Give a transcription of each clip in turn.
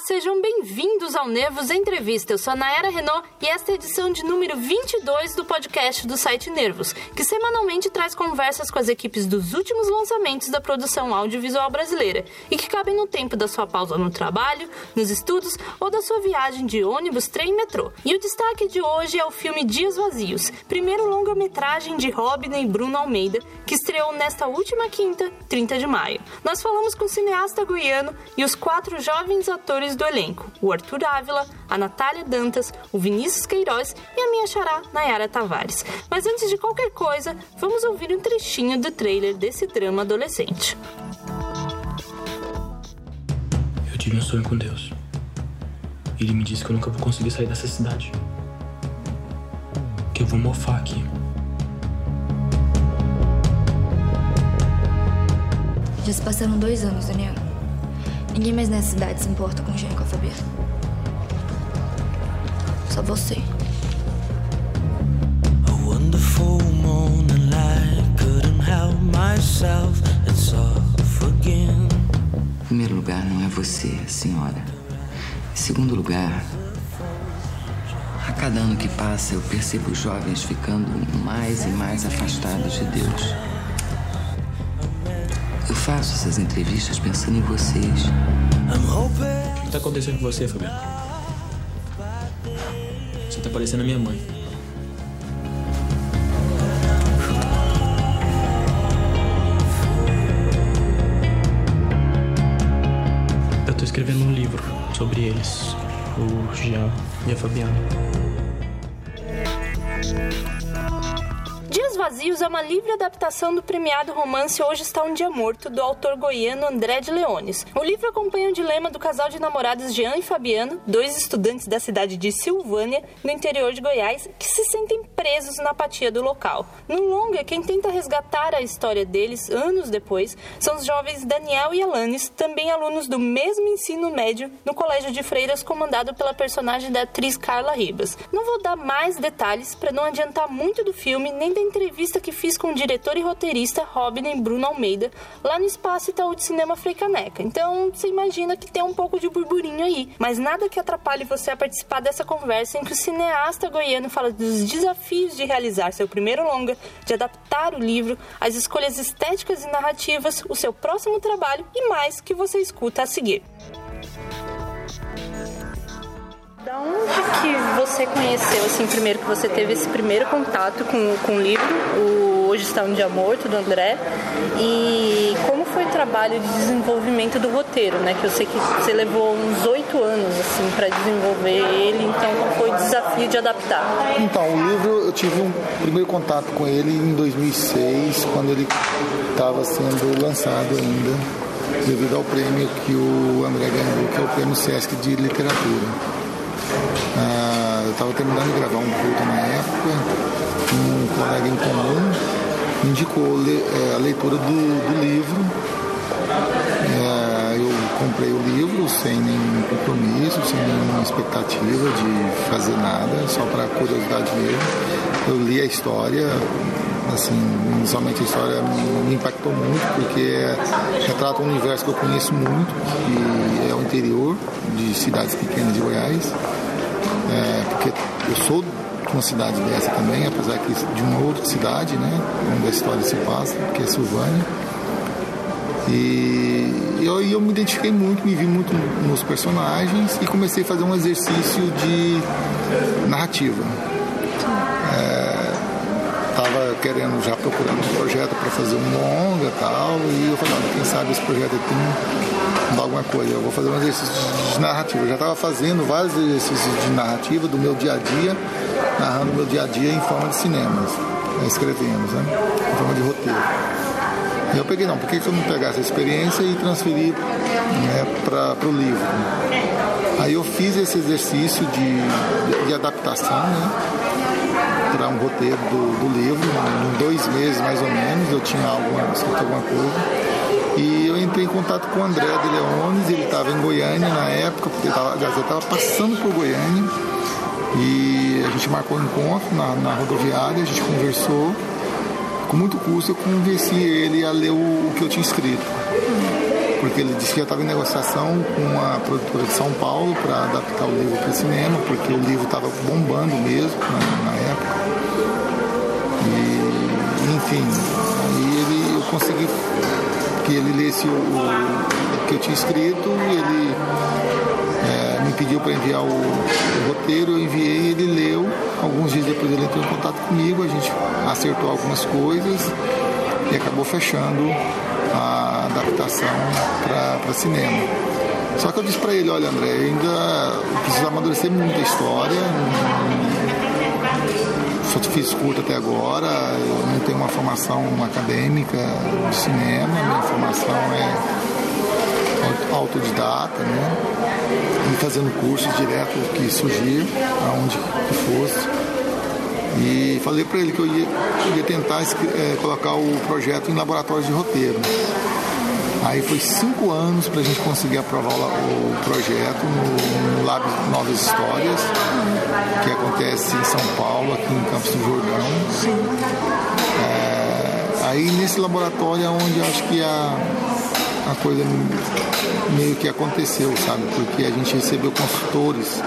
sejam bem-vindos ao Nervos Entrevista. Eu sou a Nayara Renault e esta é a edição de número 22 do podcast do site Nervos, que semanalmente traz conversas com as equipes dos últimos lançamentos da produção audiovisual brasileira e que cabem no tempo da sua pausa no trabalho, nos estudos ou da sua viagem de ônibus, trem e metrô. E o destaque de hoje é o filme Dias Vazios, primeiro longa-metragem de Robin e Bruno Almeida, que estreou nesta última quinta, 30 de maio. Nós falamos com o cineasta goiano e os quatro jovens atores atores do elenco: o Arthur Ávila, a Natália Dantas, o Vinícius Queiroz e a minha xará Nayara Tavares. Mas antes de qualquer coisa, vamos ouvir um trechinho do trailer desse drama adolescente. Eu tive um sonho com Deus. Ele me disse que eu nunca vou conseguir sair dessa cidade. Que eu vou mofar aqui. Já se passaram dois anos, Daniel. Ninguém mais nessa cidade se importa com o Jean e com a Fabiana. Só você. A wonderful morning light couldn't help myself. It's off again. Em primeiro lugar, não é você, senhora. Em segundo lugar, a cada ano que passa, eu percebo os jovens ficando mais e mais afastados de Deus. Eu faço essas entrevistas pensando em vocês. O que está acontecendo com você, Fabiano? Você está parecendo a minha mãe. Eu estou escrevendo um livro sobre eles, o Jean e a Fabiana. Vazios é uma livre adaptação do premiado romance Hoje Está um Dia Morto, do autor goiano André de Leones. O livro acompanha o dilema do casal de namorados Jean e Fabiano, dois estudantes da cidade de Silvânia, no interior de Goiás, que se sentem presos na apatia do local. No longa, quem tenta resgatar a história deles anos depois são os jovens Daniel e Alanis, também alunos do mesmo ensino médio no Colégio de Freiras, comandado pela personagem da atriz Carla Ribas. Não vou dar mais detalhes para não adiantar muito do filme nem da entrevista que fiz com o diretor e roteirista Robin Bruno Almeida lá no Espaço Itaú de Cinema Freicaneca. Então você imagina que tem um pouco de burburinho aí, mas nada que atrapalhe você a participar dessa conversa em que o cineasta goiano fala dos desafios de realizar seu primeiro longa, de adaptar o livro, as escolhas estéticas e narrativas, o seu próximo trabalho e mais que você escuta a seguir. Da onde que você conheceu, assim, primeiro que você teve esse primeiro contato com, com o livro, o Hoje Está um Dia Morto, do André, e como foi o trabalho de desenvolvimento do roteiro, né? Que eu sei que você levou uns oito anos, assim, para desenvolver ele, então qual foi o desafio de adaptar? Então, o livro, eu tive um primeiro contato com ele em 2006, quando ele estava sendo lançado ainda devido ao prêmio que o André ganhou, que é o Prêmio Sesc de Literatura. Eu estava terminando de gravar um culto na época, um colega em comum me indicou é, a leitura do, do livro. É, eu comprei o livro sem nenhum compromisso, sem nenhuma expectativa de fazer nada, só para curiosidade mesmo. Eu li a história, assim, inicialmente a história me impactou muito, porque retrata um universo que eu conheço muito, que é o interior de cidades pequenas de Goiás é, porque eu sou de uma cidade dessa também, apesar que de uma outra cidade, né, onde a história se passa, que é Silvânia. E eu, eu me identifiquei muito, me vi muito nos personagens e comecei a fazer um exercício de narrativa. Querendo já procurando um projeto para fazer um longa e tal, e eu falei, quem sabe esse projeto tem alguma coisa, eu vou fazer um exercício de narrativa. Eu já estava fazendo vários exercícios de narrativa do meu dia a dia, narrando o meu dia a dia em forma de cinemas, escrevemos, né? Em forma de roteiro. E eu peguei, não, por que, eu não pegar essa experiência e transferir né, para o livro? Aí eu fiz esse exercício de, de adaptação, né? Para um roteiro do, do livro, em dois meses mais ou menos, eu tinha alguma, escrito alguma coisa. E eu entrei em contato com o André de Leones, ele estava em Goiânia na época, porque tava, eu estava passando por Goiânia. E a gente marcou um encontro na, na rodoviária, a gente conversou. Com muito custo eu convenci ele a ler o, o que eu tinha escrito. porque ele disse que já estava em negociação com uma produtora de São Paulo para adaptar o livro para cinema, porque o livro estava bombando mesmo na, na. E, enfim, aí ele, eu consegui que ele lesse o, o que eu tinha escrito, ele é, me pediu para enviar o, o, roteiro, eu enviei, ele leu. Alguns dias depois ele entrou em contato comigo, a gente acertou algumas coisas e acabou fechando a adaptação para cinema. Só que eu disse para ele, olha André, ainda preciso amadurecer muita história, só fiz curto até agora, eu não tenho uma formação acadêmica de cinema, minha formação é autodidata, né? E fazendo curso direto que surgir, aonde que fosse. E falei para ele que eu ia, ia tentar é, colocar o projeto em laboratórios de roteiro. Aí foi cinco anos para a gente conseguir aprovar o, projeto no, no Lab Novas Histórias, que acontece em São Paulo, aqui em Campos do Jordão. É, aí nesse laboratório é onde acho que a, a coisa meio que aconteceu, sabe? Porque a gente recebeu consultores,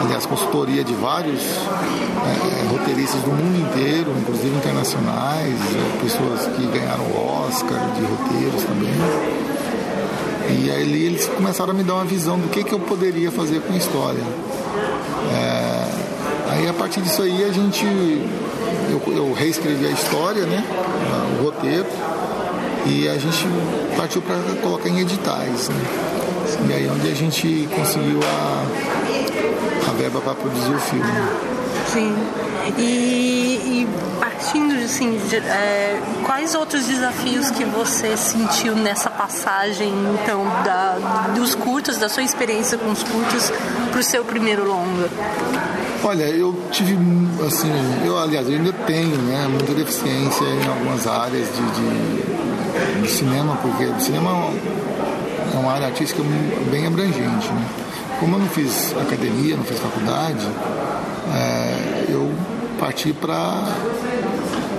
aliás, consultoria de vários é, é roteiristas do mundo inteiro, inclusive internacionais, é, pessoas que ganharam Oscar de roteiros também. E aí eles começaram a me dar uma visão do que, que eu poderia fazer com a história. É, aí a partir disso aí a gente. Eu, eu reescrevi a história, né? O roteiro e a gente partiu para colocar em editais. Né? E aí é onde a gente conseguiu a, a verba para produzir o filme. Sim. E, e partindo assim, de, é, quais outros desafios que você sentiu nessa passagem então da, dos curtos, da sua experiência com os curtos para o seu primeiro longa? Olha, eu tive assim, eu aliás eu ainda tenho né, muita deficiência em algumas áreas de, de do cinema, porque o cinema é uma área artística bem abrangente. Né? Como eu não fiz academia, não fiz faculdade, é, eu parti para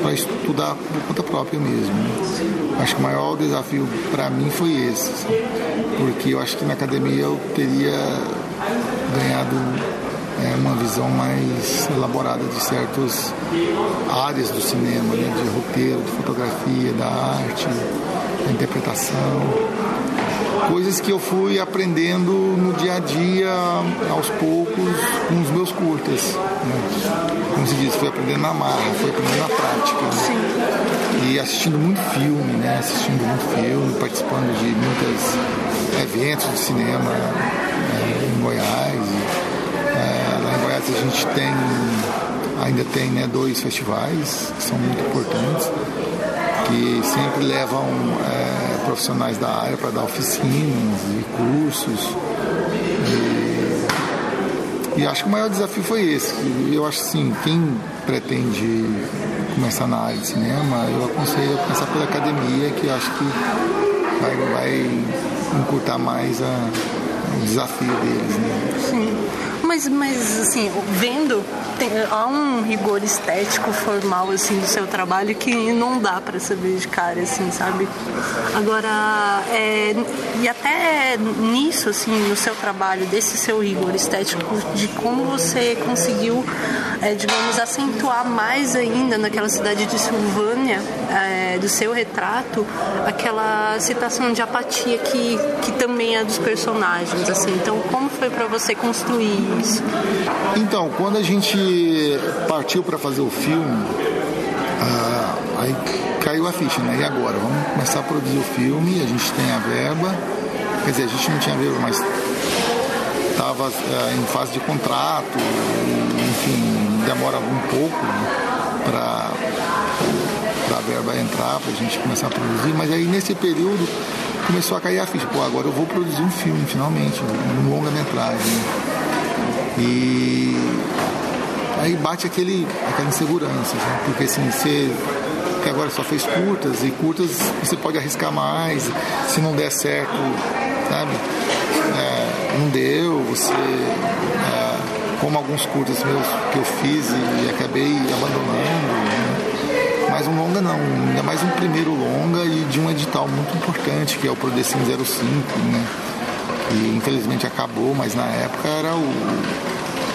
para estudar por conta própria mesmo. Né? Acho que o maior desafio para mim foi esse, porque eu acho que na academia eu teria ganhado é, uma visão mais elaborada de certas áreas do cinema, né? de roteiro, de fotografia, da arte, da interpretação. Coisas que eu fui aprendendo no dia a dia, aos poucos, com os meus curtas. Né? Como se diz, fui aprendendo na marra, fui aprendendo na prática. Né? E assistindo muito filme, né? assistindo muito filme, participando de muitos eventos de cinema né? em Goiás a gente tem, ainda tem né, dois festivais que são muito importantes, que sempre levam é, profissionais da área para dar oficinas e cursos. E, e, acho que o maior desafio foi esse. Eu acho assim, quem pretende começar na área de cinema, eu aconselho a começar pela academia, que acho que vai, vai encurtar mais a, o desafio deles. Né? Sim. Mas, mas assim, vendo, tem, há um rigor estético formal assim do seu trabalho que não dá para saber de cara, assim, sabe? Agora, é, e até nisso, assim, no seu trabalho, desse seu rigor estético, de como você conseguiu, é, digamos, acentuar mais ainda naquela cidade de Silvânia, é, do seu retrato, aquela situação de apatia que, que também é dos personagens, assim. Então, como foi para você construir isso? Então, quando a gente partiu para fazer o filme, ah, aí caiu a ficha, né? E agora? Vamos começar a produzir o filme, a gente tem a verba, quer dizer, a gente não tinha verba, mas estava ah, em fase de contrato, enfim, demora um pouco né, para a verba entrar, para a gente começar a produzir, mas aí nesse período começou a cair a ficha. Pô, agora eu vou produzir um filme, finalmente, um longa-metragem. E aí bate aquele, aquela insegurança, né? porque assim, você que agora só fez curtas e curtas você pode arriscar mais, se não der certo, sabe? É, não deu, você. É, como alguns curtas meus que eu fiz e acabei abandonando. Né? mais um longa não, ainda mais um primeiro longa e de um edital muito importante, que é o Prodecim 05, né? Que infelizmente acabou, mas na época era o,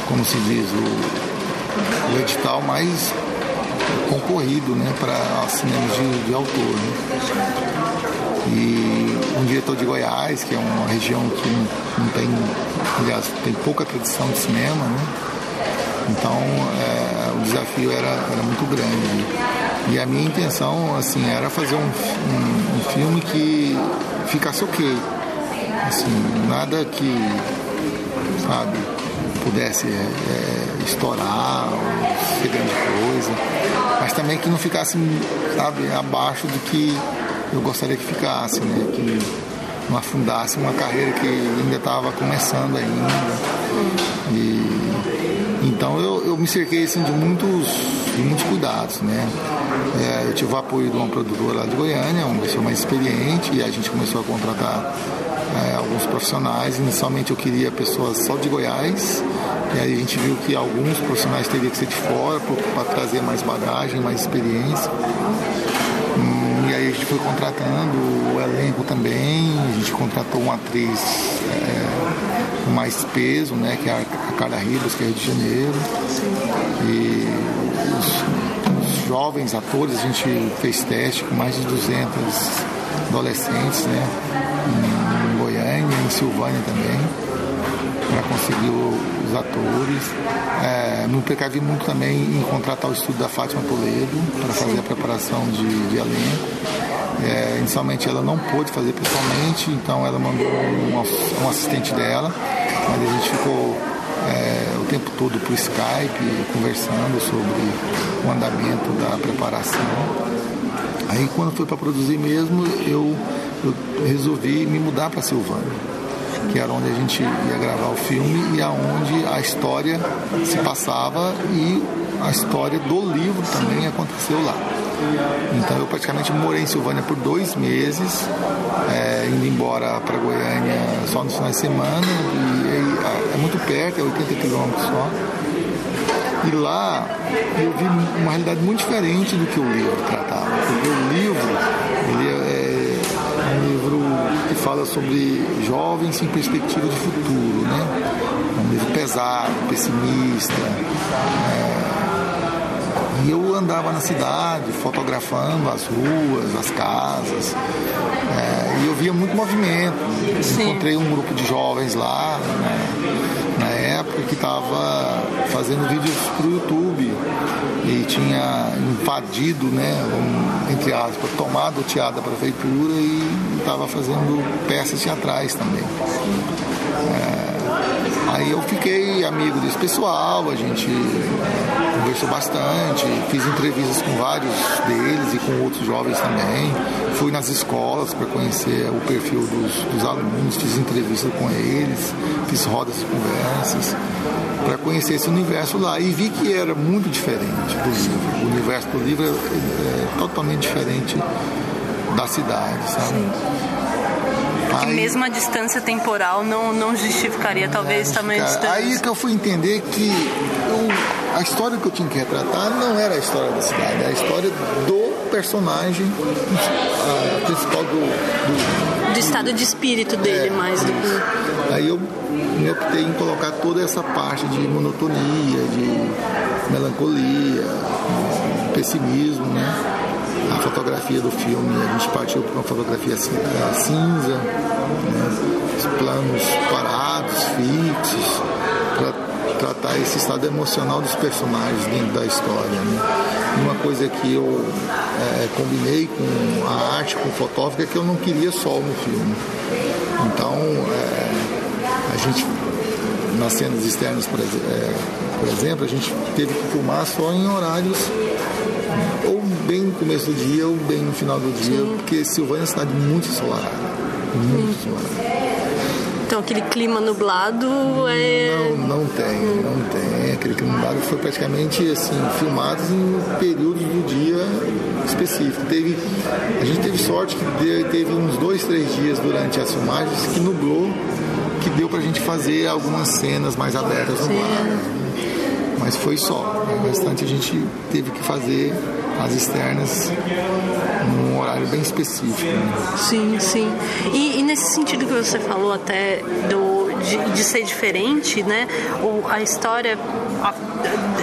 como se diz, o, o edital mais concorrido né, para cinemas de, de autor. Né? E um diretor de Goiás, que é uma região que não, tem, aliás, tem pouca tradição de cinema, né? Então é, o desafio era, era muito grande. E a minha intenção assim, era fazer um, um, um filme que ficasse ok. Assim, nada que, sabe, pudesse é, é, estourar ou ser grande coisa, mas também que não ficasse, sabe, abaixo do que eu gostaria que ficasse, né? Que não afundasse uma carreira que ainda estava começando ainda. E, então eu, eu me cerquei assim, de, muitos, de muitos cuidados, né? É, eu tive o apoio de uma produtora lá de Goiânia, uma pessoa mais experiente, e a gente começou a contratar é, alguns profissionais. Inicialmente eu queria pessoas só de Goiás, e aí a gente viu que alguns profissionais teriam que ser de fora para trazer mais bagagem, mais experiência. A gente foi contratando o elenco também, a gente contratou uma atriz é, com mais peso, né, que é a Carla Ribas, que é Rio de Janeiro. E os, os jovens atores, a gente fez teste com mais de 200 adolescentes, né, em Goiânia, em Silvânia também, para conseguir os atores. É, me precavi muito também em contratar o estudo da Fátima Toledo para fazer a preparação de, de elenco. É, inicialmente ela não pôde fazer pessoalmente, então ela mandou um, um assistente dela, mas a gente ficou é, o tempo todo por Skype conversando sobre o andamento da preparação. Aí quando foi para produzir mesmo, eu, eu resolvi me mudar para Silvânia que era onde a gente ia gravar o filme e aonde a história se passava e a história do livro também aconteceu lá. Então eu praticamente morei em Silvânia por dois meses, é, indo embora para Goiânia só nos finais de semana, e, e, é muito perto, é 80 quilômetros só. E lá eu vi uma realidade muito diferente do que o livro tratava, porque o livro ele é, é um livro que fala sobre jovens em perspectiva de futuro, né? Um livro pesado, pessimista. É, e eu andava na cidade, fotografando as ruas, as casas, é, e eu via muito movimento. Encontrei um grupo de jovens lá, né, na época, que estava fazendo vídeos para o YouTube e tinha invadido, né, um, entre aspas, tomado o teatro da prefeitura e estava fazendo peças teatrais também. É, Aí eu fiquei amigo desse pessoal, a gente conversou bastante, fiz entrevistas com vários deles e com outros jovens também. Fui nas escolas para conhecer o perfil dos, dos, alunos, fiz entrevistas com eles, fiz rodas de conversas para conhecer esse universo lá e vi que era muito diferente do livro. O universo do livro é, é totalmente diferente da cidade, sabe? Sim. Que aí, mesmo a distância temporal não, não justificaria talvez é, tamanho distância. Aí que eu fui entender que eu, a história que eu tinha que retratar não era a história da cidade, era a história do personagem a, principal do, do, do, estado de espírito dele é, mais do que. Aí eu me optei em colocar toda essa parte de monotonia, de melancolia, pessimismo, né? Fotografia do filme, a gente partiu para uma fotografia cinza, né? os planos parados, fixos, para tratar esse estado emocional dos personagens dentro da história. Né? Uma coisa que eu é, combinei com a arte, com o fotógrafo, é que eu não queria sol no filme. Então, é, a gente, nas cenas externas, por, é, por exemplo, a gente teve que filmar só em horários ou bem no começo do dia ou bem no final do dia, Sim. porque Silvânia é uma cidade muito ensolarada. Muito Sim. ensolarada. Então aquele clima nublado é. Não, não tem, não tem. Aquele clima nublado foi praticamente assim, filmados em períodos do dia específico. Teve, a gente teve sorte que teve uns dois, três dias durante as filmagens que nublou, que deu pra gente fazer algumas cenas mais abertas no mar. Mas foi só. O restante a gente teve que fazer as externas num horário bem específico. Né? Sim, sim. E, e, nesse sentido que você falou até do, de, de ser diferente, né? O, a história a,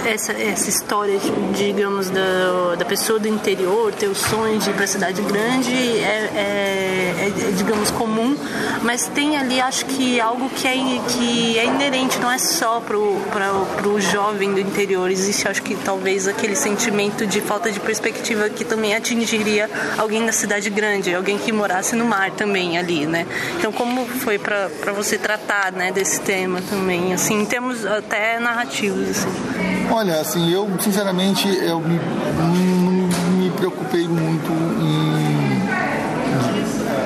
essa, essa história, digamos, da, da pessoa do interior ter o sonho de ir para a cidade grande é, é, é, digamos, comum, mas tem ali, acho que algo que é, que é inerente, não é só para o jovem do interior. Existe, acho que talvez, aquele sentimento de falta de perspectiva que também atingiria alguém da cidade grande, alguém que morasse no mar também ali, né? Então, como foi para você tratar né, desse tema também, assim, em termos até narrativos, assim? Olha, assim, eu sinceramente eu me, não me preocupei muito em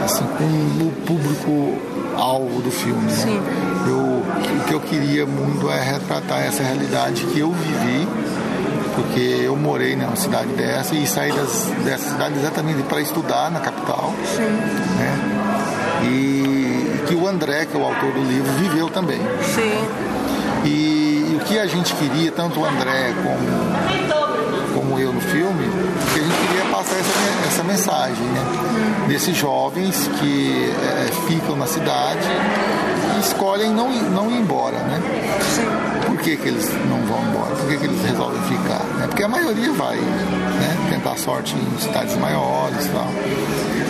assim, com o público alvo do filme. Né? Eu, o que eu queria muito é retratar essa realidade que eu vivi, porque eu morei numa cidade dessa e saí das, dessa cidade exatamente para estudar na capital. Sim. Né? E que o André, que é o autor do livro, viveu também. Sim. E que a gente queria, tanto o André como, como eu no filme, que a gente queria passar essa, essa mensagem, né? Desses jovens que é, ficam na cidade e escolhem não, não ir embora, né? Por que, que eles não vão embora? Por que, que eles resolvem ficar? Né? Porque a maioria vai né? tentar sorte em cidades maiores e tal.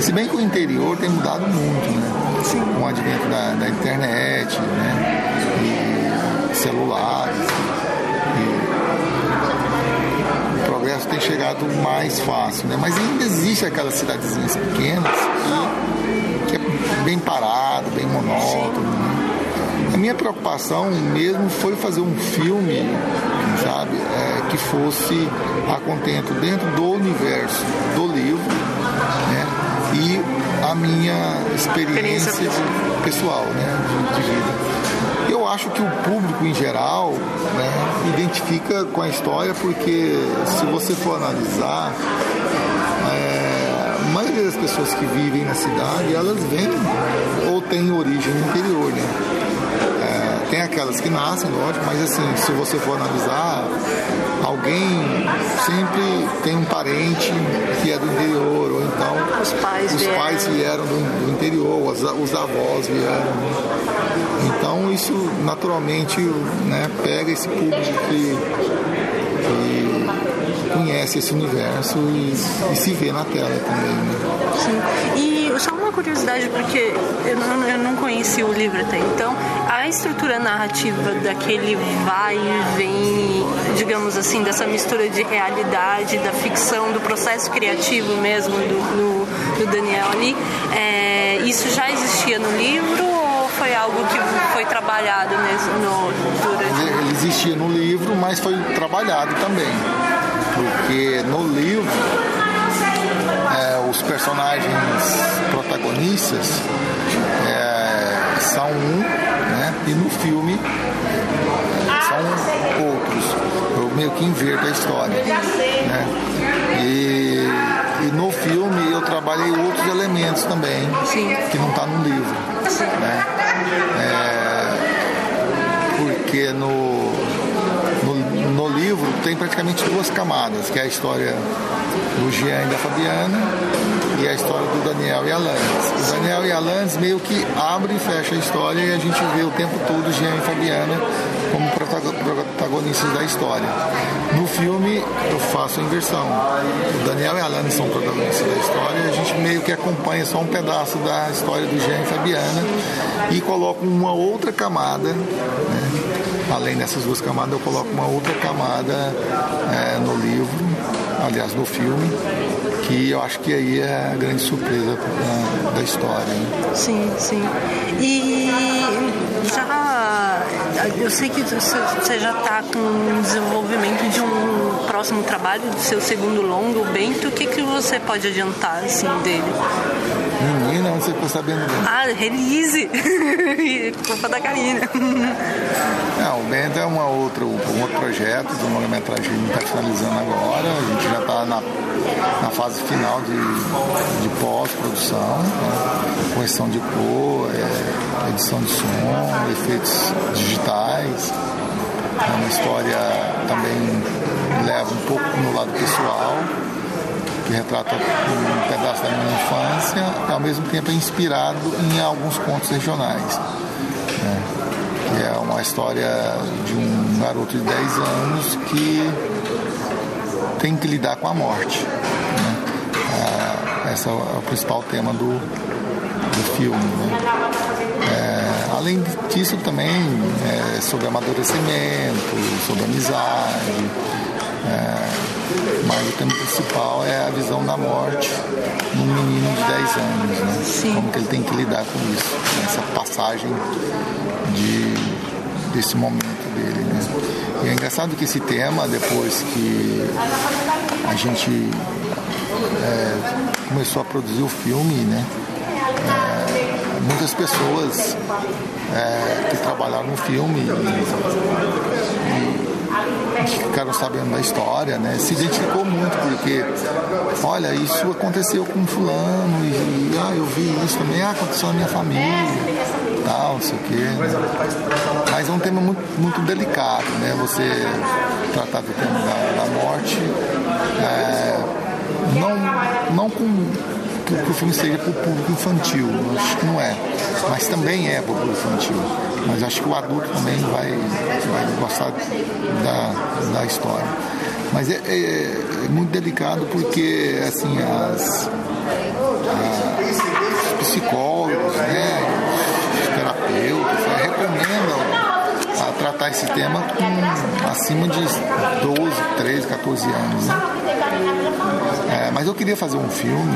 Se bem que o interior tem mudado muito, né? Sim. Com o advento da, da internet, né? E, celulares. E o progresso tem chegado mais fácil, né? Mas ainda existe aquelas cidadezinhas pequenas que, que é bem parado, bem monótono. Né? A minha preocupação mesmo foi fazer um filme, sabe, é, que fosse a contento dentro do universo do livro, né? E a minha experiência pessoal, né, de, de vida eu acho que o público em geral né, identifica com a história porque se você for analisar, é, a maioria das pessoas que vivem na cidade, elas vêm ou têm origem no interior, né? Tem aquelas que nascem, lógico, mas assim, se você for analisar, alguém sempre tem um parente que é do interior, ou então os pais, os vieram. pais vieram do, do interior, os, os avós vieram. Então isso naturalmente né, pega esse público que, que conhece esse universo e, e, se vê na tela também. Né? Sim. E só uma curiosidade, porque eu não, eu não conheci o livro até então, a estrutura narrativa daquele vai e vem, digamos assim, dessa mistura de realidade, da ficção, do processo criativo mesmo do, do, do Daniel ali, é, isso já existia no livro foi algo que foi trabalhado nesse, no, durante... Ele existia no livro, mas foi trabalhado também. Porque no livro, os personagens protagonistas é, são um, né? E no filme são outros. Eu meio que inverto a história. Né? E, e no filme eu trabalhei outros elementos também, Sim. que não está no livro. Né? É, porque no, no, livro tem praticamente duas camadas, que é a história do Jean e da Fabiana e a história do Daniel e Alanis. O Daniel e Alanis meio que abre e fecha a história e a gente vê o tempo todo Jean e Fabiana como protagonistas da história. No filme eu faço a inversão. O Daniel e a Alane são protagonistas da história e a gente meio que acompanha só um pedaço da história do Jean e Fabiana e coloco uma outra camada, né? Além dessas duas camadas, eu coloco uma outra camada é, no livro, aliás, no filme, que eu acho que aí é a grande surpresa da, da história. Né? Sim, sim. E já eu sei que você já está com o desenvolvimento de um próximo trabalho, do seu segundo longo, o Bento. O que, que você pode adiantar assim, dele? Menina, onde você ficou sabendo dele? Ah, release! Culpa da Karina. Bento é uma outra, um outro projeto de longa-metragem que a gente está finalizando agora. A gente já está na, na fase final de, de pós-produção, né? correção de cor, é, edição de som, efeitos digitais. É uma história também leva um pouco no lado pessoal que retrata um pedaço da minha infância, ao mesmo tempo é inspirado em alguns contos regionais. Né? Que é uma história de um garoto de 10 anos que tem que lidar com a morte. Né? Ah, esse é o principal tema do, do filme. Né? É, além disso também é sobre amadurecimento, sobre amizade. É, mas o tema principal é a visão da morte num menino de 10 anos, né? Sim. Como que ele tem que lidar com isso, essa passagem de, desse momento dele, né? E é engraçado que esse tema, depois que a gente é, começou a produzir o filme, né? É, muitas pessoas é, que trabalharam no filme e, e ficaram sabendo da história, né? Se identificou muito, porque, olha, isso aconteceu com fulano, e, ah, eu vi isso também, ah, aconteceu na minha família, tal, não sei o quê. Mas é um tema muito, muito delicado, né? Você tratar do tema da, da morte, é, não, não com que, que o filme seja para o público infantil, acho que não é, mas também é para o público infantil mas acho que o adulto também vai, vai gostar da, da história. Mas é, é, é muito delicado porque assim as, as os psicólogos, né, os terapeutas né, recomendam a tratar esse tema com acima de 12, 13, 14 anos. Né? Mas eu queria fazer um filme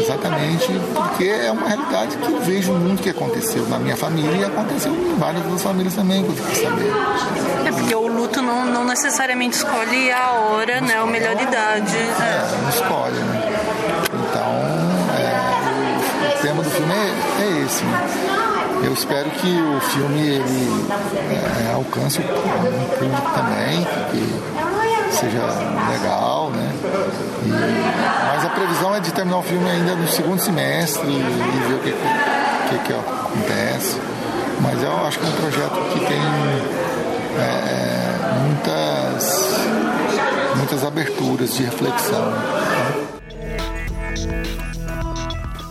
exatamente porque é uma realidade que eu vejo muito que aconteceu na minha família e aconteceu em várias outras famílias também, que eu fiquei sabendo. É porque o luto não, não necessariamente escolhe a hora, não né? Escolhe, a melhor idade. É, não escolhe, né? Então, é, o, o, tema do filme é, é esse, né? Eu espero que o filme ele é, alcance o público também, que seja legal, né? E, mas a previsão é de terminar o filme ainda no segundo semestre e, ver o que, que, que, acontece. Mas eu acho que é um projeto que tem é, muitas, muitas aberturas de reflexão.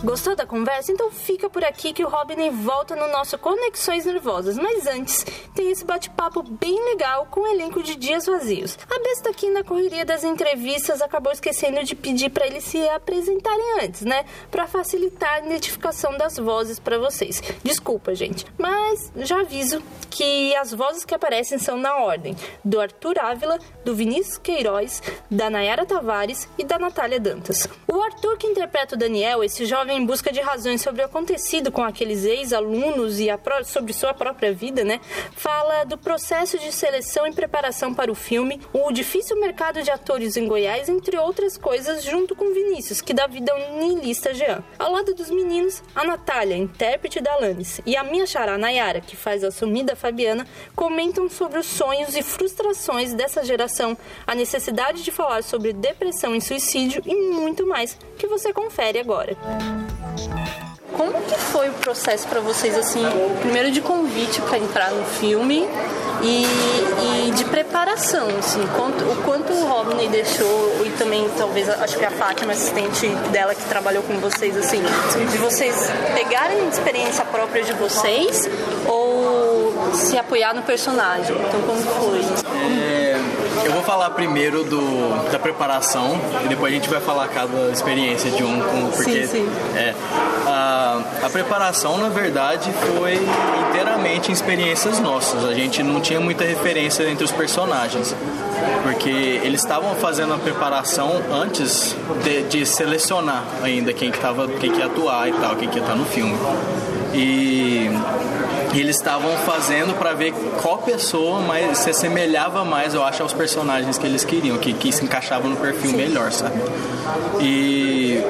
Gostou da conversa? Então fica por aqui que o Robin volta no nosso Conexões Nervosas. Mas antes, tem esse bate-papo bem legal com o elenco de Dias Vazios. A besta aqui na correria das entrevistas acabou esquecendo de pedir para eles se apresentarem antes, né? Para facilitar a identificação das vozes para vocês. Desculpa, gente, mas já aviso que as vozes que aparecem são na ordem do Arthur Ávila, do Vinícius Queiroz, da Nayara Tavares e da Natália Dantas. O Arthur que interpreta o Daniel, esse jovem em busca de razões sobre o acontecido com aqueles ex-alunos e sobre sua própria vida, né? Fala do processo de seleção e preparação para o filme, o difícil mercado de atores em Goiás, entre outras coisas, junto com Vinícius, que dá vida ao niilista Jean. Ao lado dos meninos, a Natália, intérprete da Alanis, e a minha xará Nayara, que faz a sumida Fabiana, comentam sobre os sonhos e frustrações dessa geração, a necessidade de falar sobre depressão e suicídio e muito mais, que você confere agora. Como que foi o processo para vocês, assim, primeiro de convite para entrar no filme e, e, de preparação, assim, quanto, o quanto o Rodney deixou e também talvez acho que a Fátima, assistente dela que trabalhou com vocês, assim, de vocês pegarem experiência própria de vocês se apoiar no personagem. Então como foi? É, eu vou falar primeiro do, da preparação e depois a gente vai falar cada experiência de um, porque sim, sim. É, a, a preparação na verdade foi inteiramente em experiências nossas. A gente não tinha muita referência entre os personagens porque eles estavam fazendo a preparação antes de, de selecionar ainda quem que tava, quem que ia atuar e tal, quem que ia estar no filme. E e eles estavam fazendo para ver qual pessoa mais se assemelhava mais, eu acho, aos personagens que eles queriam, que, que se encaixavam no perfil Sim. melhor, sabe? E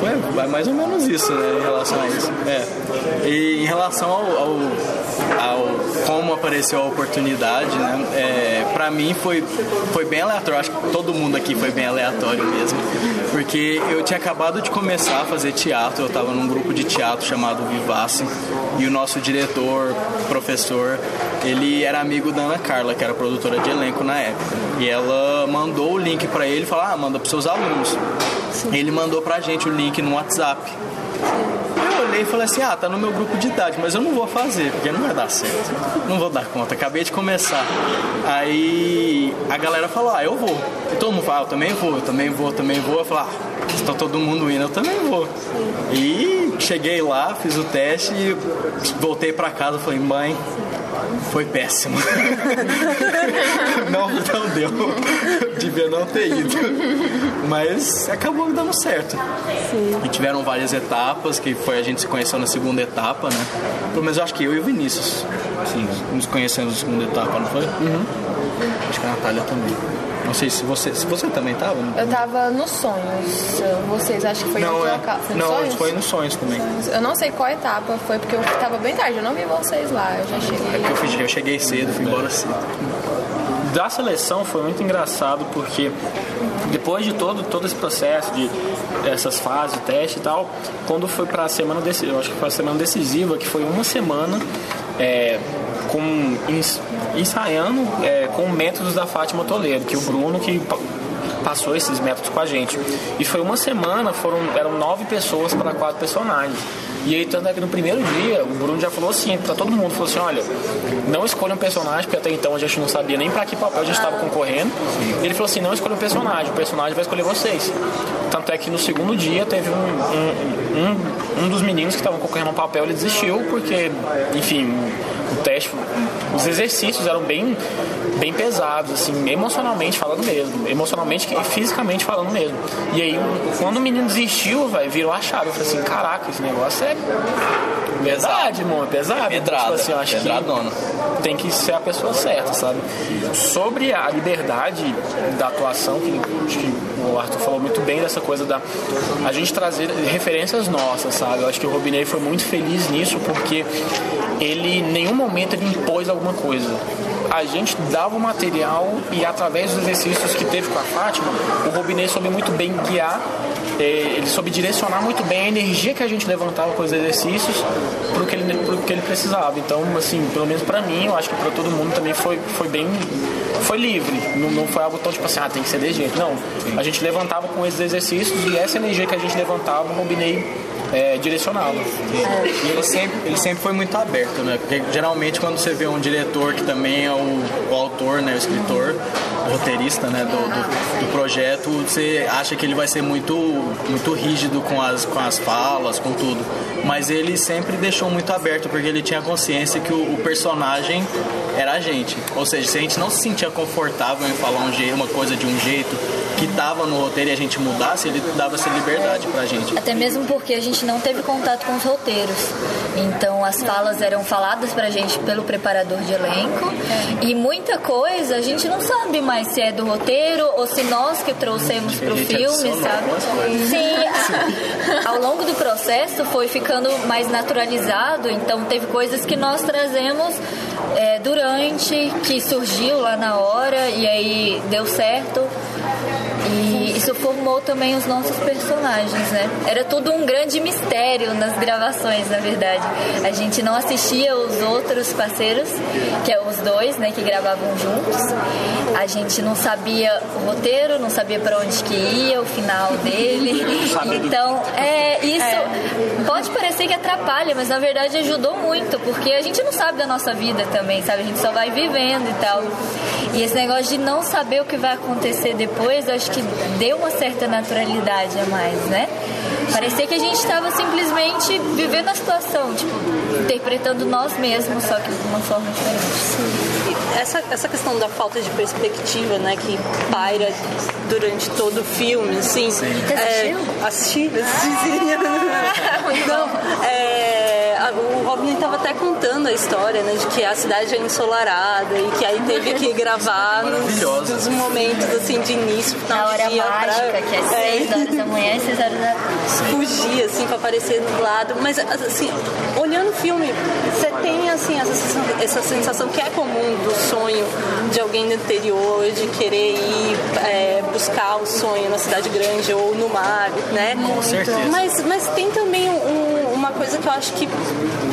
foi mais ou menos isso, né, em relação a isso. É. E em relação ao, ao ao como apareceu a oportunidade, né? É, para mim foi, foi bem aleatório, acho que todo mundo aqui foi bem aleatório mesmo, porque eu tinha acabado de começar a fazer teatro, eu estava num grupo de teatro chamado Vivace e o nosso diretor, professor, ele era amigo da Ana Carla, que era produtora de elenco na época, e ela mandou o link para ele, falou: "Ah, manda para seus alunos". Sim. Ele mandou pra gente o link no WhatsApp. Eu olhei e falei assim: ah, tá no meu grupo de idade, mas eu não vou fazer, porque não vai dar certo. Não vou dar conta, acabei de começar. Aí a galera falou: ah, eu vou. E todo mundo fala: ah, eu também vou, eu também vou, eu também vou. Eu falei: ah, está todo mundo indo, eu também vou. E cheguei lá, fiz o teste e voltei pra casa. Falei: mãe, foi péssimo. não, não deu. Devia não ter ido. Mas acabou dando certo. Sim. E tiveram várias etapas, que foi a gente se conheceu na segunda etapa, né? Pelo menos eu acho que eu e o Vinícius. Sim, nos conhecemos na segunda etapa, não foi? Uhum. Acho que a Natália também. Não sei se você, se você também estava. Eu estava nos sonhos. Vocês acham que foi não, no é, foi Não, sonhos? foi nos sonhos também. Eu não sei qual etapa foi, porque eu estava bem tarde. Eu não vi vocês lá. Eu já cheguei. É porque eu, eu cheguei cedo, fui embora cedo. Da seleção foi muito engraçado porque depois de todo, todo esse processo de essas fases, teste e tal, quando foi para a semana decisiva, acho que foi a semana decisiva, que foi uma semana é, com ensaiando é, com métodos da Fátima Toledo, que o Bruno que passou esses métodos com a gente. E foi uma semana, foram eram nove pessoas para quatro personagens. E aí, tanto é que no primeiro dia, o Bruno já falou assim para todo mundo, falou assim, olha, não escolha um personagem, porque até então a gente não sabia nem para que papel a gente estava concorrendo. Ele falou assim, não escolha um personagem, o personagem vai escolher vocês. Tanto é que no segundo dia teve um, um, um, um dos meninos que estavam concorrendo um papel, ele desistiu, porque, enfim, o teste, os exercícios eram bem, bem pesados, assim, emocionalmente falando mesmo, emocionalmente e fisicamente falando mesmo. E aí, quando o menino desistiu, vai virou a chave. Eu falei assim, caraca, esse negócio é verdade, irmão, é pesado. Pedrada, tipo assim, eu acho pedradona. que tem que ser a pessoa certa, sabe? Sobre a liberdade da atuação, que, que o Arthur falou muito bem dessa coisa da a gente trazer referências nossas, sabe? Eu acho que o Robinei foi muito feliz nisso porque ele em nenhum momento ele impôs alguma coisa. A gente dava o material e através dos exercícios que teve com a Fátima, o Robinei soube muito bem guiar é, ele soube direcionar muito bem a energia que a gente levantava com os exercícios para o que ele, que ele precisava. Então, assim, pelo menos para mim, eu acho que para todo mundo também foi, foi bem. Foi livre. Não, não foi algo tão tipo assim, ah, tem que ser desse jeito. Não. A gente levantava com esses exercícios e essa energia que a gente levantava, eu combinei é, direcioná-lo. E ele sempre, ele sempre foi muito aberto, né? Porque geralmente quando você vê um diretor que também é o, o autor, né, o escritor, o roteirista né, do, do, do, projeto, você acha que ele vai ser muito, muito rígido com as, com as falas, com tudo. Mas ele sempre deixou muito aberto, porque ele tinha consciência que o, o personagem era a gente. Ou seja, se a gente não se sentia confortável em falar um uma coisa de um jeito que estava no roteiro e a gente mudasse, ele dava essa liberdade pra gente. Até mesmo porque a gente não teve contato com os roteiros. Então as falas eram faladas pra gente pelo preparador de elenco e muita coisa a gente não sabe mais se é do roteiro ou se nós que trouxemos pro filme, sabe? Sim, a, ao longo do processo foi ficando mais naturalizado, então teve coisas que nós trazemos é, durante, que surgiu lá na hora e aí deu certo. E isso formou também os nossos personagens, né? Era tudo um grande mistério nas gravações, na verdade. A gente não assistia os outros parceiros, que é os dois, né, que gravavam juntos. A gente não sabia o roteiro, não sabia para onde que ia, o final dele. Então, é isso é. pode parecer que atrapalha, mas na verdade ajudou muito, porque a gente não sabe da nossa vida também, sabe? A gente só vai vivendo e tal. E esse negócio de não saber o que vai acontecer depois, acho que deu uma certa naturalidade a mais, né? Parecia que a gente estava simplesmente vivendo a situação, tipo, interpretando nós mesmos, só que de uma forma diferente. Sim. Essa, essa questão da falta de perspectiva, né, que paira durante todo o filme, assim. Sim. É, assisti? Assisti. Não, é o Robin estava até contando a história, né, de que a cidade é ensolarada e que aí teve que gravar nos, nos momentos assim de início, final Na hora dia mágica, pra... que é 6 é. horas da manhã e 6 horas da fugir, assim, pra aparecer nublado. Mas, assim, olhando o filme, você tem, assim, essa sensação, essa sensação que é comum do sonho de alguém do interior, de querer ir é, buscar o sonho na cidade grande ou no mar, né? Com certeza. Mas, mas tem também um, coisa que eu acho que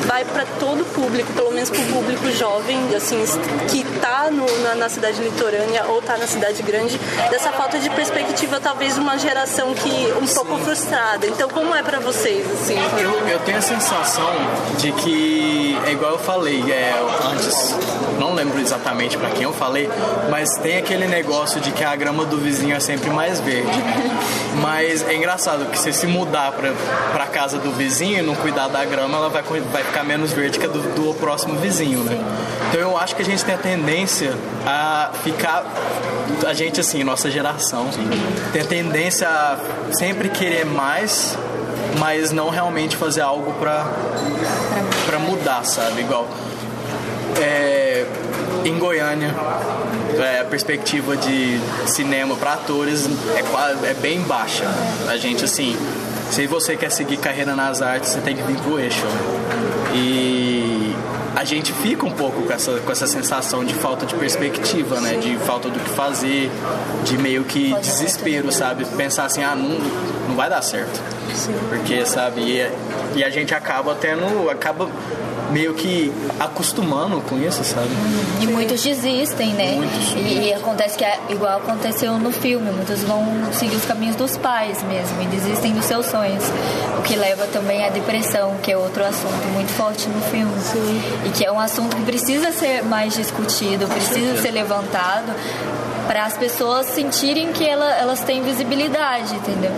vai para todo o público, pelo menos para o público jovem, assim, que tá no, na, na, cidade litorânea ou tá na cidade grande, dessa falta de perspectiva, talvez uma geração que um Sim. pouco frustrada. Então, como é para vocês, assim? Eu, eu tenho a sensação de que, é igual eu falei é, antes, não lembro exatamente para quem eu falei, mas tem aquele negócio de que a grama do vizinho é sempre mais verde. mas é engraçado que se se mudar pra, pra casa do vizinho e não cuidar da grama, ela vai, vai ficar menos verde que a do, do próximo vizinho, né? Então eu acho que a gente tem a tendência a ficar. A gente, assim, nossa geração, tem a tendência a sempre querer mais, mas não realmente fazer algo pra, pra mudar, sabe? Igual. É, em Goiânia, é, a perspectiva de cinema para atores é, é bem baixa. A gente, assim, se você quer seguir carreira nas artes, você tem que vir pro eixo. E a gente fica um pouco com essa, com essa sensação de falta de perspectiva, né? De falta do que fazer, de meio que desespero, sabe? Pensar assim, ah, não, não vai dar certo. Porque, sabe, e, e a gente acaba tendo, acaba meio que acostumando com isso, sabe? E muitos desistem, né? Muitos. E, e, acontece que é igual aconteceu no filme, muitos vão seguir os caminhos dos pais mesmo e desistem dos seus sonhos. O que leva também à depressão, que é outro assunto muito forte no filme. Sim. E que é um assunto que precisa ser mais discutido, precisa ser levantado para as pessoas sentirem que ela, elas têm visibilidade, entendeu?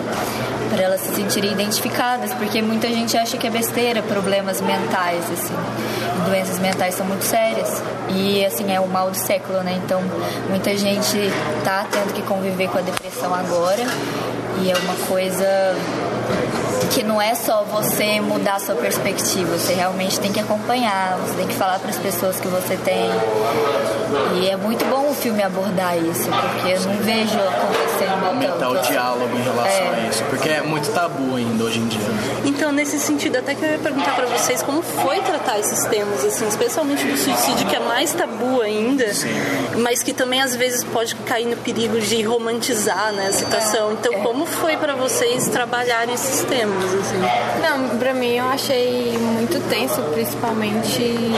Para elas se sentirem identificadas, porque muita gente acha que é besteira problemas mentais, assim. Doenças mentais são muito sérias e, assim, é o mal do século, né? Então, muita gente tá tendo que conviver com a depressão agora e é uma coisa que não é só você mudar a sua perspectiva, você realmente tem que acompanhar, você tem que falar para as pessoas que você tem. E é muito bom o filme abordar isso, porque eu não vejo acontecendo Aumentar o diálogo em relação é. a isso, porque é muito tabu ainda hoje em dia. Então, nesse sentido, até que eu ia perguntar para vocês como foi tratar esses temas, assim, especialmente do suicídio, que é mais tabu ainda, Sim. mas que também às vezes pode cair no perigo de romantizar né, a situação. Então, é. como foi para vocês trabalhar esses temas? Assim? Não, pra mim eu achei muito tenso, principalmente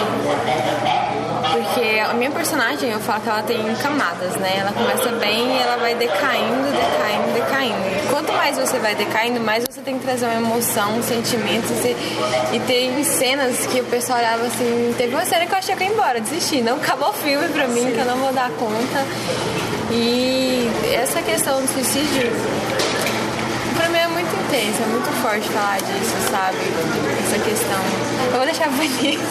porque a minha personagem, eu falo que ela tem camadas, né? Ela começa bem e ela vai decaindo, decaindo, decaindo. Quanto mais você vai decaindo, mais você tem que trazer uma emoção, sentimentos. E, e tem cenas que o pessoal olhava assim. Teve uma cena que eu achei que eu ia embora, desisti. Não acabou o filme pra mim, que eu não vou dar conta. E essa questão do suicídio muito intenso, é muito forte falar disso, sabe? Essa questão. Eu vou deixar bonito.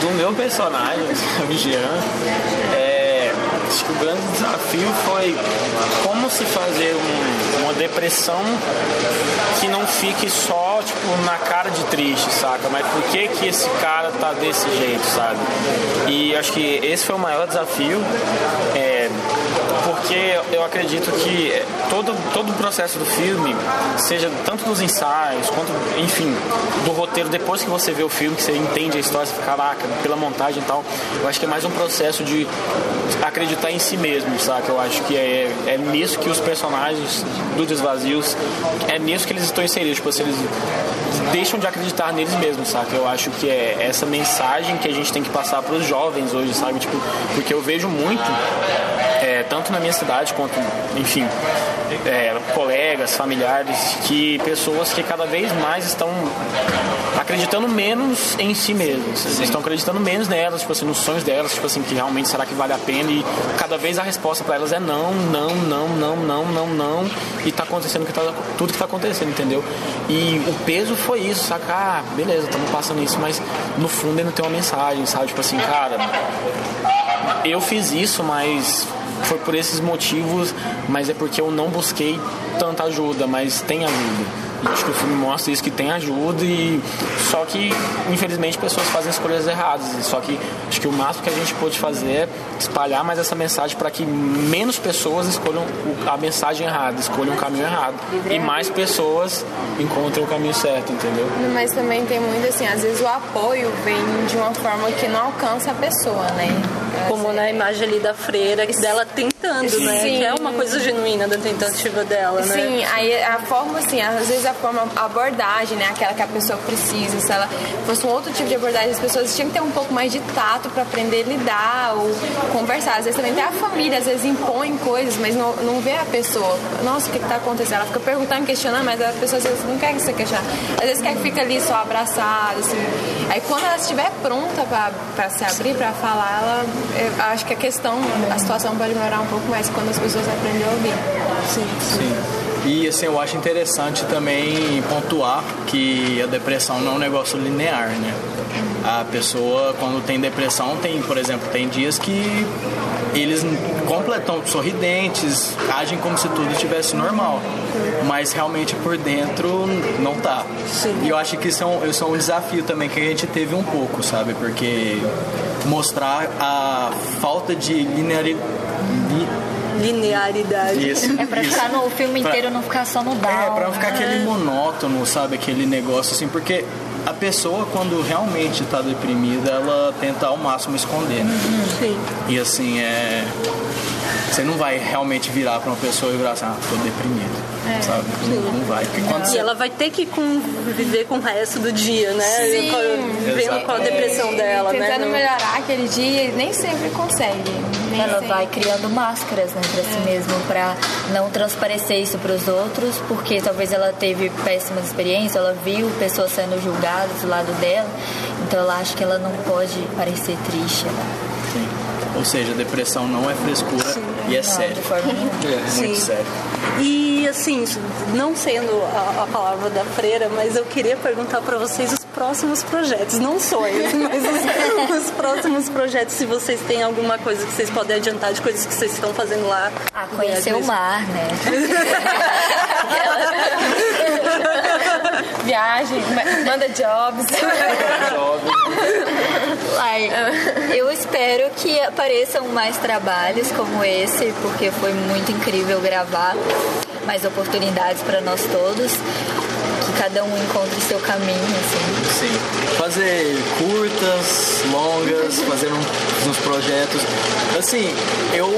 Do meu personagem, o Jean, é, acho que o grande desafio foi como se fazer um, uma depressão que não fique só, tipo, na cara de triste, saca? Mas por que que esse cara tá desse jeito, sabe? E acho que esse foi o maior desafio. É, porque eu acredito que todo, todo o processo do filme, seja tanto dos ensaios, quanto, enfim, do roteiro, depois que você vê o filme, que você entende a história, você fica, caraca, pela montagem e tal, eu acho que é mais um processo de acreditar em si mesmo, saca? Eu acho que é, é nisso que os personagens do Desvazios, é nisso que eles estão inseridos, tipo assim, eles deixam de acreditar neles mesmos, saca? Eu acho que é essa mensagem que a gente tem que passar para os jovens hoje, sabe? Tipo, porque eu vejo muito, é, tanto na minha cidade quanto, enfim, é, colegas, familiares, que pessoas que cada vez mais estão acreditando menos em si mesmas. Estão acreditando menos nelas, tipo assim, nos sonhos delas, tipo assim, que realmente será que vale a pena e cada vez a resposta para elas é não, não, não, não, não, não, não e tá acontecendo que tá, tudo que tá acontecendo, entendeu? E o peso foi isso, saca? Ah, beleza, estamos passando isso, mas no fundo ainda tem uma mensagem, sabe? Tipo assim, cara, eu fiz isso, mas foi por esses motivos, mas é porque eu não busquei tanta ajuda, mas tem ajuda. E acho que o filme mostra isso que tem ajuda e só que infelizmente pessoas fazem escolhas erradas. Só que acho que o máximo que a gente pode fazer é espalhar mais essa mensagem para que menos pessoas escolham a mensagem errada, escolham o caminho errado e mais pessoas encontrem o caminho certo, entendeu? Mas também tem muito assim, às vezes o apoio vem de uma forma que não alcança a pessoa, né? Como na imagem ali da freira, dela tentando, Sim. né? Que é uma coisa genuína da tentativa dela, né? Sim, aí a forma, assim, às vezes a forma, a abordagem, né? Aquela que a pessoa precisa. Se ela fosse um outro tipo de abordagem, as pessoas tinham que ter um pouco mais de tato para aprender a lidar ou conversar. Às vezes também tem a família, às vezes impõe coisas, mas não, não vê a pessoa. Nossa, o que, está acontecendo? Ela fica perguntando, questionando, mas a pessoa às vezes não quer que você questionar. Às vezes quer que fique ali só abraçada, assim. Aí quando ela estiver pronta para se abrir, para falar, ela, eu acho que a questão, a situação pode melhorar um pouco mais quando as pessoas aprendem a ouvir. Sim. Sim. E assim, eu acho interessante também pontuar que a depressão não é um negócio linear, né? A pessoa, quando tem depressão, tem, por exemplo, tem dias que eles completam sorridentes, agem como se tudo estivesse normal, mas realmente por dentro não tá. Sim. E eu acho que isso é, um, isso é um desafio também que a gente teve um pouco, sabe? Porque mostrar a falta de linearidade linearidade. Isso, é pra isso. ficar no filme inteiro, pra, não ficar só no down. É, pra não ficar aquele é. monótono, sabe? Aquele negócio assim, porque a pessoa, quando realmente está deprimida, ela tenta ao máximo esconder, né? Uhum, sim. E assim, é. Você não vai realmente virar para uma pessoa e virar assim, ah, tô deprimido. É, sabe? Não, não, vai. Não. E ela vai ter que conviver com o resto do dia, né? Sim. Vendo qual a depressão é, dela, tentando né? Tentando melhorar aquele dia e nem sempre consegue. Nem ela sempre. vai criando máscaras né, para é. si mesma, para não transparecer isso para os outros, porque talvez ela teve péssimas experiências, ela viu pessoas sendo julgadas do lado dela, então ela acha que ela não pode parecer triste. Né? Sim. Ou seja, depressão não é frescura Sim, e é não, sério. É, muito Sim. sério. E assim, não sendo a, a, palavra da freira, mas eu queria perguntar para vocês os próximos projetos, não sonhos, mas os, os, próximos projetos, se vocês têm alguma coisa que vocês podem adiantar de coisas que vocês estão fazendo lá. Ah, conhecer o mar, né? Viagem, manda jobs. Ai, eu espero que apareçam mais trabalhos como esse, porque foi muito incrível gravar mais oportunidades para nós todos cada um encontre seu caminho, assim. Sim. Fazer curtas, longas, fazer um, uns projetos. Assim, eu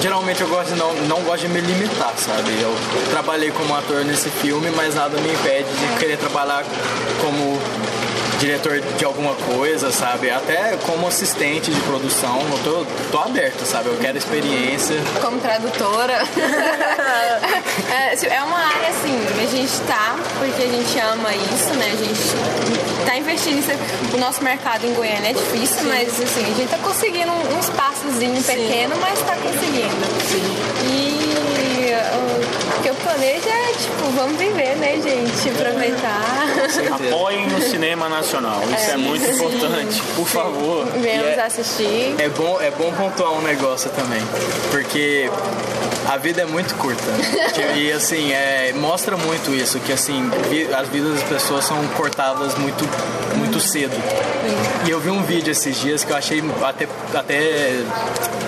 geralmente eu gosto não, não gosto de me limitar, sabe? Eu trabalhei como ator nesse filme, mas nada me impede de querer trabalhar como diretor de alguma coisa, sabe? Até como assistente de produção, eu tô, tô aberto, sabe? Eu quero experiência. Como tradutora. é, é uma área assim, a gente tá, porque a gente ama isso, né? A gente tá investindo nisso. O nosso mercado em Goiânia é difícil, Sim. mas assim, a gente tá conseguindo um, um espaçozinho Sim. pequeno, mas tá conseguindo. Sim. E o que eu planejo é, tipo, vamos viver, né, gente? Aproveitar. Apoiem no cinema nacional. Isso é, é muito sim. importante. Por sim. favor. Venhamos é, assistir. É bom, é bom pontuar um negócio também. Porque a vida é muito curta. e assim, é, mostra muito isso, que assim, as vidas das pessoas são cortadas muito, muito cedo. E eu vi um vídeo esses dias que eu achei até, até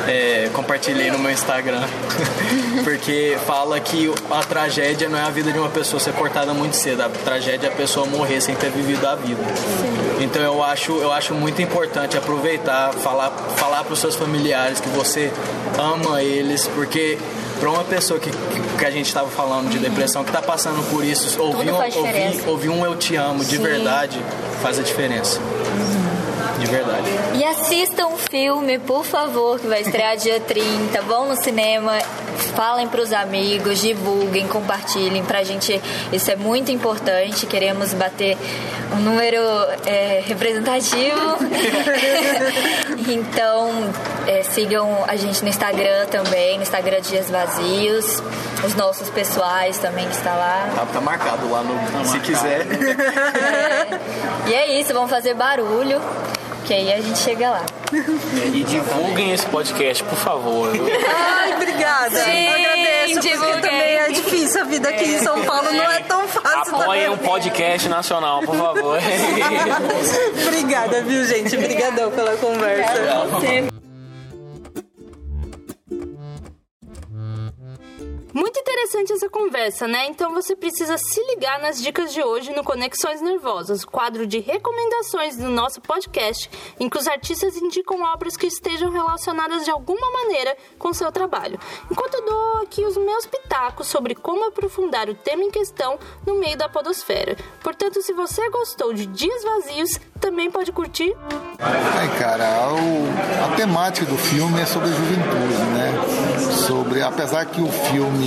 é, compartilhei no meu Instagram. Porque fala que a tragédia não é a vida de uma pessoa ser cortada muito cedo, a tragédia é a pessoa morrer sem ter vivido a vida. Sim. Então eu acho, eu acho muito importante aproveitar, falar, falar para os seus familiares que você ama eles, porque para uma pessoa que, que a gente estava falando de depressão, que está passando por isso, ouvir um, ouvir, ouvir um eu te amo de Sim. verdade faz a diferença. De verdade. E assistam um filme, por favor, que vai estrear dia 30. Vão no cinema, falem para os amigos, divulguem, compartilhem. Pra gente isso é muito importante. Queremos bater um número é, representativo. então, é, sigam a gente no Instagram também, no Instagram Dias Vazios. Os nossos pessoais também que está lá. Tá, tá marcado lá no. Tá se marcado. quiser. É. E é isso, vamos fazer barulho que aí a gente chega lá. E divulguem esse podcast, por favor. Ai, obrigada. Sim, Eu agradeço, porque divulguem. também é difícil. A vida aqui em São Paulo não é tão fácil. Apoiem um podcast nacional, por favor. Obrigada, viu, gente? Obrigadão pela conversa. Muito interessante essa conversa, né? Então você precisa se ligar nas dicas de hoje no Conexões Nervosas, quadro de recomendações do nosso podcast, em que os artistas indicam obras que estejam relacionadas de alguma maneira com seu trabalho. Enquanto eu dou aqui os meus pitacos sobre como aprofundar o tema em questão no meio da podosfera. Portanto, se você gostou de Dias Vazios, também pode curtir cara, o- a temática do filme é sobre a juventude, né? Sobre, apesar que o filme,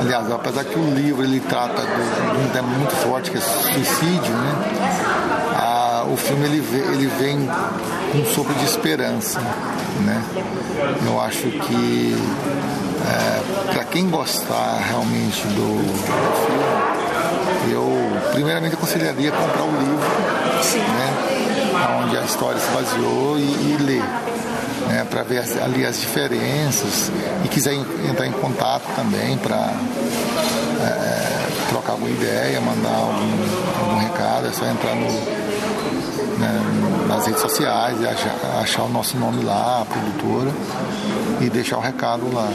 aliás, apesar que o livro ele trata de um tema muito forte que é suicídio, né? O filme ele, vê- ele vem com um sopro de esperança, né? Eu acho que para quem gostar realmente do, do filme, eu primeiramente aconselharia comprar o livro, né? Onde a história se baseou e, e ler. Né, para ver ali as diferenças e quiser en- entrar em contato também para trocar alguma ideia, mandar algum, algum recado, é só entrar no, né, nas redes sociais e achar, achar o nosso nome lá, a produtora, e deixar o recado lá.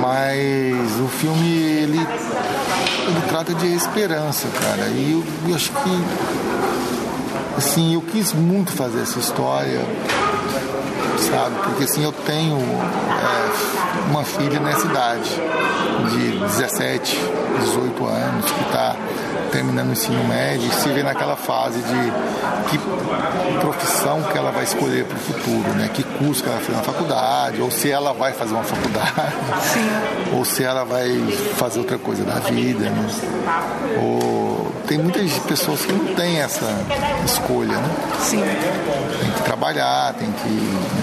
Mas o filme, ele, ele trata de esperança, cara. E eu, eu acho que, assim, eu quis muito fazer essa história, sabe? Porque, assim, eu tenho é, uma filha nessa idade, de 17, 18 anos, que está terminando o ensino médio e se vê naquela fase de que profissão que ela vai escolher para o futuro, né? Que curso que ela vai fazer na faculdade, ou se ela vai fazer uma faculdade, ou se ela vai fazer outra coisa da vida, né? Ou tem muitas pessoas que não têm essa escolha, né? Sim. Tem que trabalhar, tem que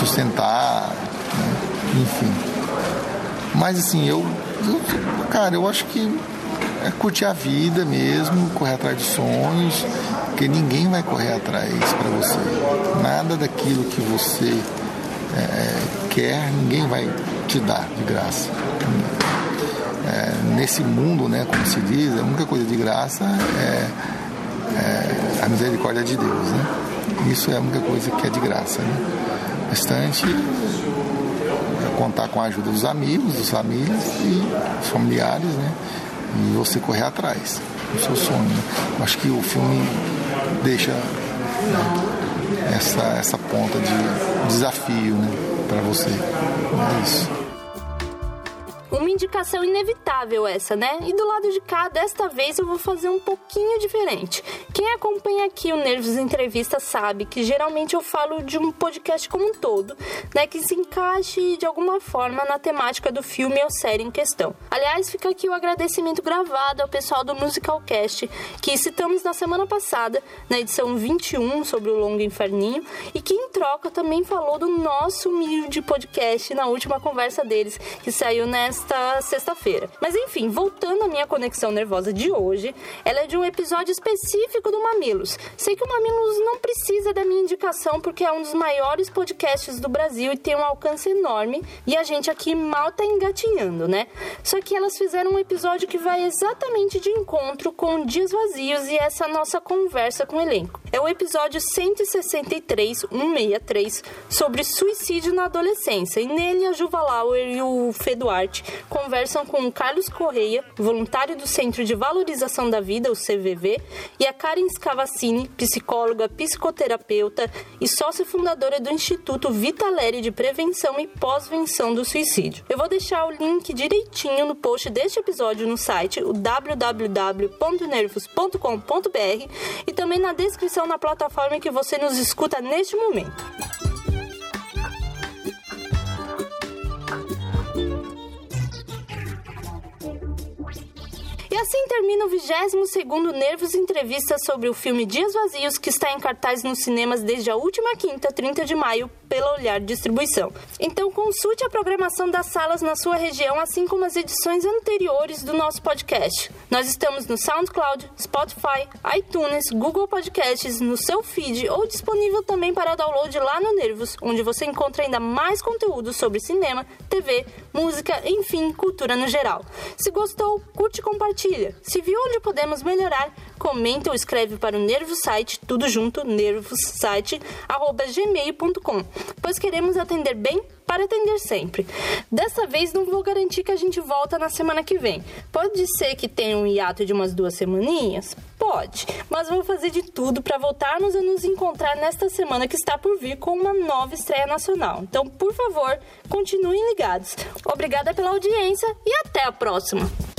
sustentar, né? enfim. Mas assim, eu, eu, cara, eu acho que é curtir a vida mesmo, correr atrás de sonhos, porque ninguém vai correr atrás para você. Nada daquilo que você é, quer, ninguém vai te dar de graça. É, nesse mundo, né, como se diz, a única coisa de graça é, é a misericórdia de Deus, né? Isso é a única coisa que é de graça, né? Restante contar com a ajuda dos amigos, dos famílias e familiares, né? E você correr atrás do seu sonho. Né? Acho que o filme deixa né, essa, essa ponta de desafio né, para você. É isso. Indicação inevitável essa, né? E do lado de cá, desta vez eu vou fazer um pouquinho diferente. Quem acompanha aqui o Nervos Entrevista sabe que geralmente eu falo de um podcast como um todo, né? Que se encaixe de alguma forma na temática do filme ou série em questão. Aliás, fica aqui o agradecimento gravado ao pessoal do Musicalcast, que citamos na semana passada, na edição 21, sobre o Longo Inferninho, e que em troca também falou do nosso humilde podcast na última conversa deles, que saiu nesta sexta-feira. Mas enfim, voltando à minha conexão nervosa de hoje, ela é de um episódio específico do Mamilos. Sei que o Mamilos não precisa da minha indicação porque é um dos maiores podcasts do Brasil e tem um alcance enorme e a gente aqui mal tá engatinhando, né? Só que elas fizeram um episódio que vai exatamente de encontro com Dias Vazios e essa nossa conversa com o elenco. É o episódio 163, 163, sobre suicídio na adolescência. E nele a Juva Lauer e o Fê Duarte conversam com o Carlos Correia, voluntário do Centro de Valorização da Vida, o CVV, e a Karen Scavacini, psicóloga, psicoterapeuta e sócia fundadora do Instituto Vitaleri de Prevenção e Pós-Venção do Suicídio. Eu vou deixar o link direitinho no post deste episódio no site, o www.nervos.com.br e também na descrição na plataforma que você nos escuta neste momento. Assim termina o 22º Nervos Entrevista sobre o filme Dias Vazios, que está em cartaz nos cinemas desde a última quinta, 30 de maio, pela Olhar Distribuição. Então consulte a programação das salas na sua região, assim como as edições anteriores do nosso podcast. Nós estamos no SoundCloud, Spotify, iTunes, Google Podcasts, no seu feed ou disponível também para download lá no Nervos, onde você encontra ainda mais conteúdo sobre cinema, TV, música, enfim, cultura no geral. Se gostou, curte e Se viu onde podemos melhorar, comenta ou escreve para o Nervos Site, tudo junto, nervossite, arroba gmail.com, pois queremos atender bem para atender sempre. Dessa vez não vou garantir que a gente volta na semana que vem. Pode ser que tenha um hiato de umas duas semaninhas? Pode, mas vou fazer de tudo para voltarmos a nos encontrar nesta semana que está por vir com uma nova estreia nacional. Então, por favor, continuem ligados. Obrigada pela audiência e até a próxima!